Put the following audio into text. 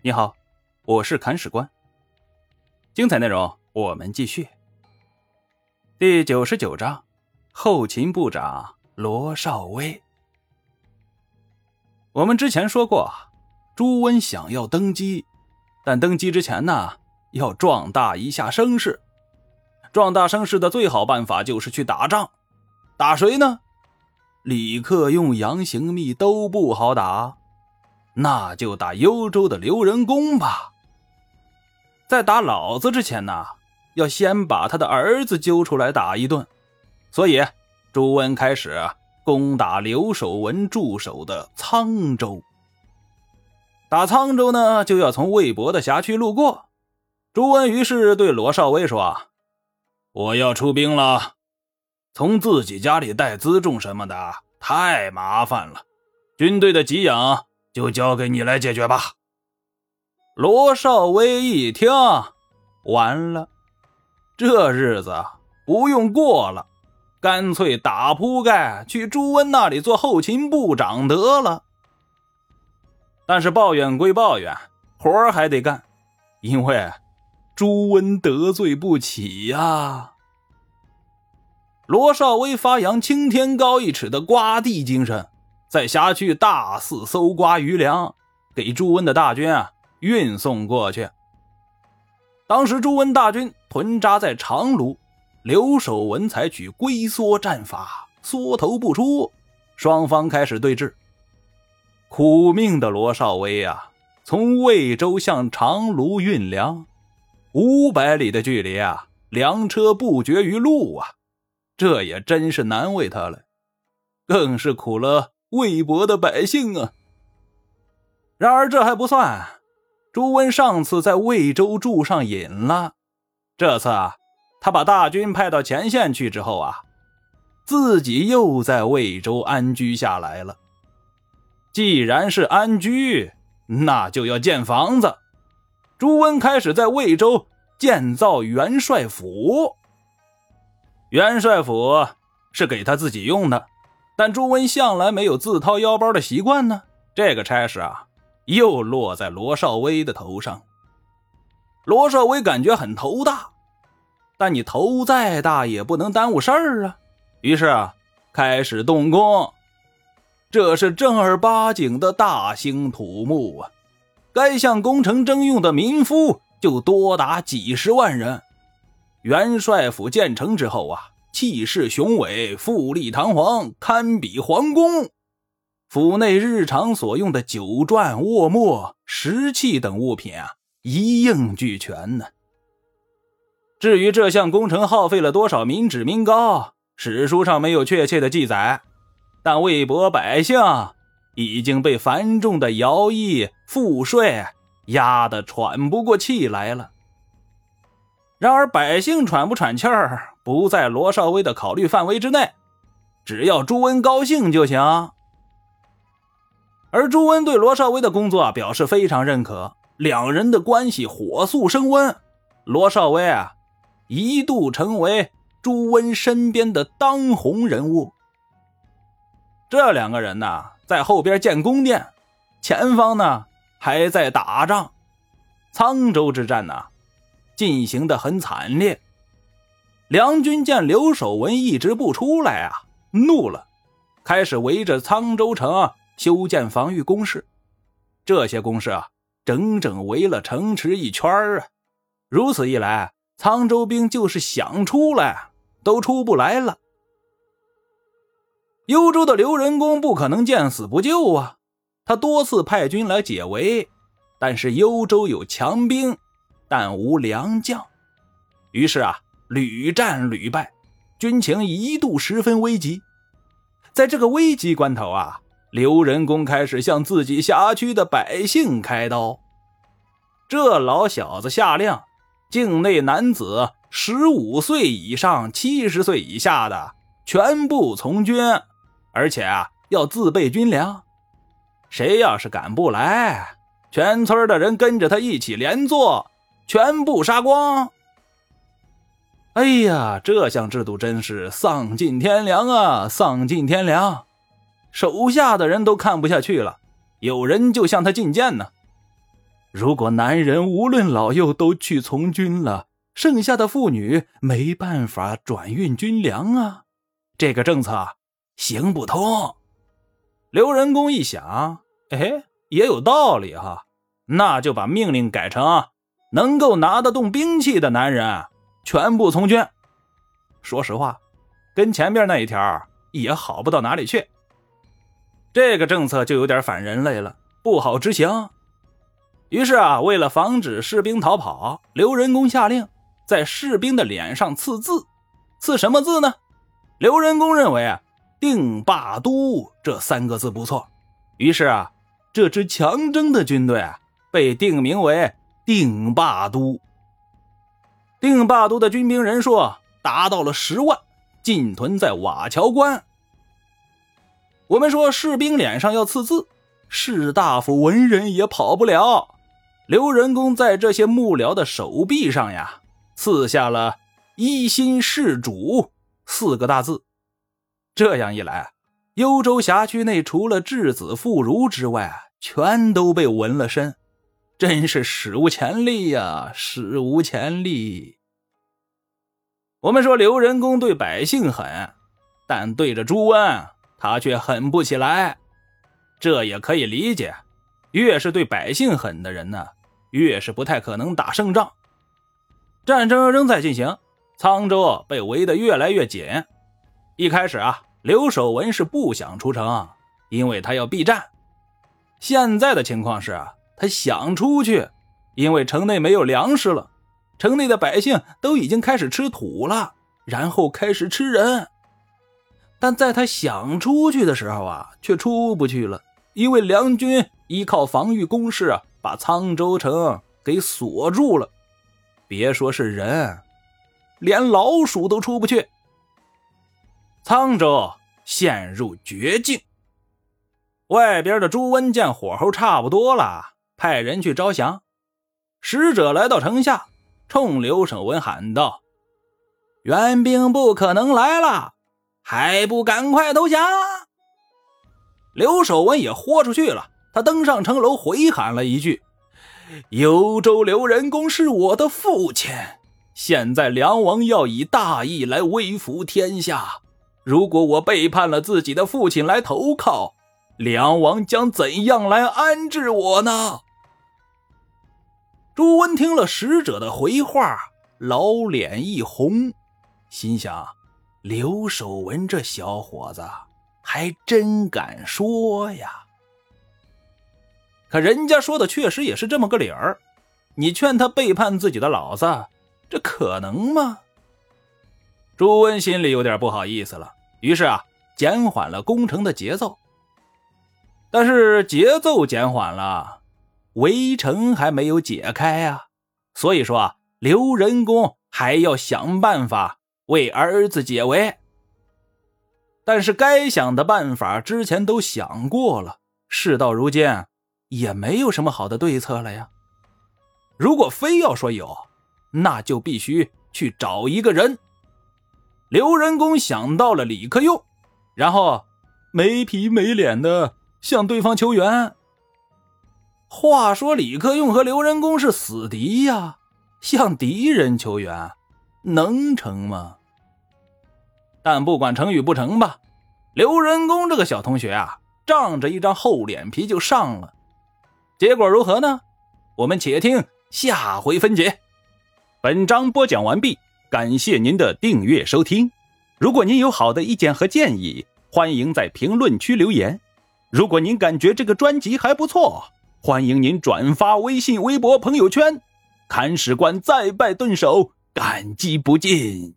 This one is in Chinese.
你好，我是砍史官。精彩内容我们继续。第九十九章，后勤部长罗少威。我们之前说过，朱温想要登基，但登基之前呢，要壮大一下声势。壮大声势的最好办法就是去打仗。打谁呢？李克用、杨行密都不好打。那就打幽州的刘仁恭吧。在打老子之前呢，要先把他的儿子揪出来打一顿。所以，朱温开始攻打刘守文驻守的沧州。打沧州呢，就要从魏博的辖区路过。朱温于是对罗少威说：“我要出兵了，从自己家里带辎重什么的太麻烦了，军队的给养。”就交给你来解决吧。罗少威一听，完了，这日子不用过了，干脆打铺盖去朱温那里做后勤部长得了。但是抱怨归抱怨，活还得干，因为朱温得罪不起呀。罗少威发扬青天高一尺的刮地精神。在辖区大肆搜刮余粮，给朱温的大军啊运送过去。当时朱温大军屯扎在长芦，刘守文采取龟缩战法，缩头不出，双方开始对峙。苦命的罗少威啊，从魏州向长芦运粮，五百里的距离啊，粮车不绝于路啊，这也真是难为他了，更是苦了。魏博的百姓啊！然而这还不算，朱温上次在魏州住上瘾了，这次啊，他把大军派到前线去之后啊，自己又在魏州安居下来了。既然是安居，那就要建房子。朱温开始在魏州建造元帅府。元帅府是给他自己用的。但朱温向来没有自掏腰包的习惯呢，这个差事啊，又落在罗少威的头上。罗少威感觉很头大，但你头再大也不能耽误事儿啊。于是啊，开始动工。这是正儿八经的大兴土木啊！该项工程征用的民夫就多达几十万人。元帅府建成之后啊。气势雄伟，富丽堂皇，堪比皇宫。府内日常所用的酒馔、卧墨、石器等物品啊，一应俱全呢。至于这项工程耗费了多少民脂民膏，史书上没有确切的记载，但魏博百姓已经被繁重的徭役、赋税压得喘不过气来了。然而，百姓喘不喘气儿？不在罗少威的考虑范围之内，只要朱温高兴就行。而朱温对罗少威的工作表示非常认可，两人的关系火速升温。罗少威啊，一度成为朱温身边的当红人物。这两个人呢，在后边建宫殿，前方呢还在打仗。沧州之战呢，进行的很惨烈。梁军见刘守文一直不出来啊，怒了，开始围着沧州城啊修建防御工事。这些工事啊，整整围了城池一圈啊。如此一来，沧州兵就是想出来都出不来了。幽州的刘仁恭不可能见死不救啊，他多次派军来解围，但是幽州有强兵，但无良将，于是啊。屡战屡败，军情一度十分危急。在这个危急关头啊，刘仁恭开始向自己辖区的百姓开刀。这老小子下令，境内男子十五岁以上、七十岁以下的全部从军，而且啊要自备军粮。谁要是赶不来，全村的人跟着他一起连坐，全部杀光。哎呀，这项制度真是丧尽天良啊！丧尽天良，手下的人都看不下去了，有人就向他进谏呢。如果男人无论老幼都去从军了，剩下的妇女没办法转运军粮啊，这个政策行不通。刘仁恭一想，哎，也有道理哈，那就把命令改成能够拿得动兵器的男人全部从军。说实话，跟前边那一条也好不到哪里去。这个政策就有点反人类了，不好执行。于是啊，为了防止士兵逃跑，刘仁恭下令。在士兵的脸上刺字，刺什么字呢？刘仁恭认为啊，“定霸都”这三个字不错，于是啊，这支强征的军队啊，被定名为定霸都。定霸都的军兵人数达到了十万，进屯在瓦桥关。我们说士兵脸上要刺字，士大夫文人也跑不了。刘仁恭在这些幕僚的手臂上呀。刺下了“一心事主”四个大字，这样一来，幽州辖区内除了质子妇孺之外，全都被纹了身，真是史无前例呀！史无前例。我们说刘仁恭对百姓狠，但对着朱温，他却狠不起来。这也可以理解，越是对百姓狠的人呢，越是不太可能打胜仗。战争仍在进行，沧州被围得越来越紧。一开始啊，刘守文是不想出城，因为他要避战。现在的情况是，他想出去，因为城内没有粮食了，城内的百姓都已经开始吃土了，然后开始吃人。但在他想出去的时候啊，却出不去了，因为梁军依靠防御工事，把沧州城给锁住了。别说是人，连老鼠都出不去。沧州陷入绝境。外边的朱温见火候差不多了，派人去招降。使者来到城下，冲刘守文喊道：“援兵不可能来了，还不赶快投降！”刘守文也豁出去了，他登上城楼，回喊了一句。幽州刘仁恭是我的父亲，现在梁王要以大义来威服天下。如果我背叛了自己的父亲来投靠，梁王将怎样来安置我呢？朱温听了使者的回话，老脸一红，心想：刘守文这小伙子还真敢说呀。可人家说的确实也是这么个理儿，你劝他背叛自己的老子，这可能吗？朱温心里有点不好意思了，于是啊，减缓了攻城的节奏。但是节奏减缓了，围城还没有解开呀，所以说啊，刘仁恭还要想办法为儿子解围。但是该想的办法之前都想过了，事到如今。也没有什么好的对策了呀。如果非要说有，那就必须去找一个人。刘仁恭想到了李克用，然后没皮没脸的向对方求援。话说李克用和刘仁恭是死敌呀，向敌人求援能成吗？但不管成与不成吧，刘仁恭这个小同学啊，仗着一张厚脸皮就上了。结果如何呢？我们且听下回分解。本章播讲完毕，感谢您的订阅收听。如果您有好的意见和建议，欢迎在评论区留言。如果您感觉这个专辑还不错，欢迎您转发微信、微博、朋友圈。铲屎官再拜顿首，感激不尽。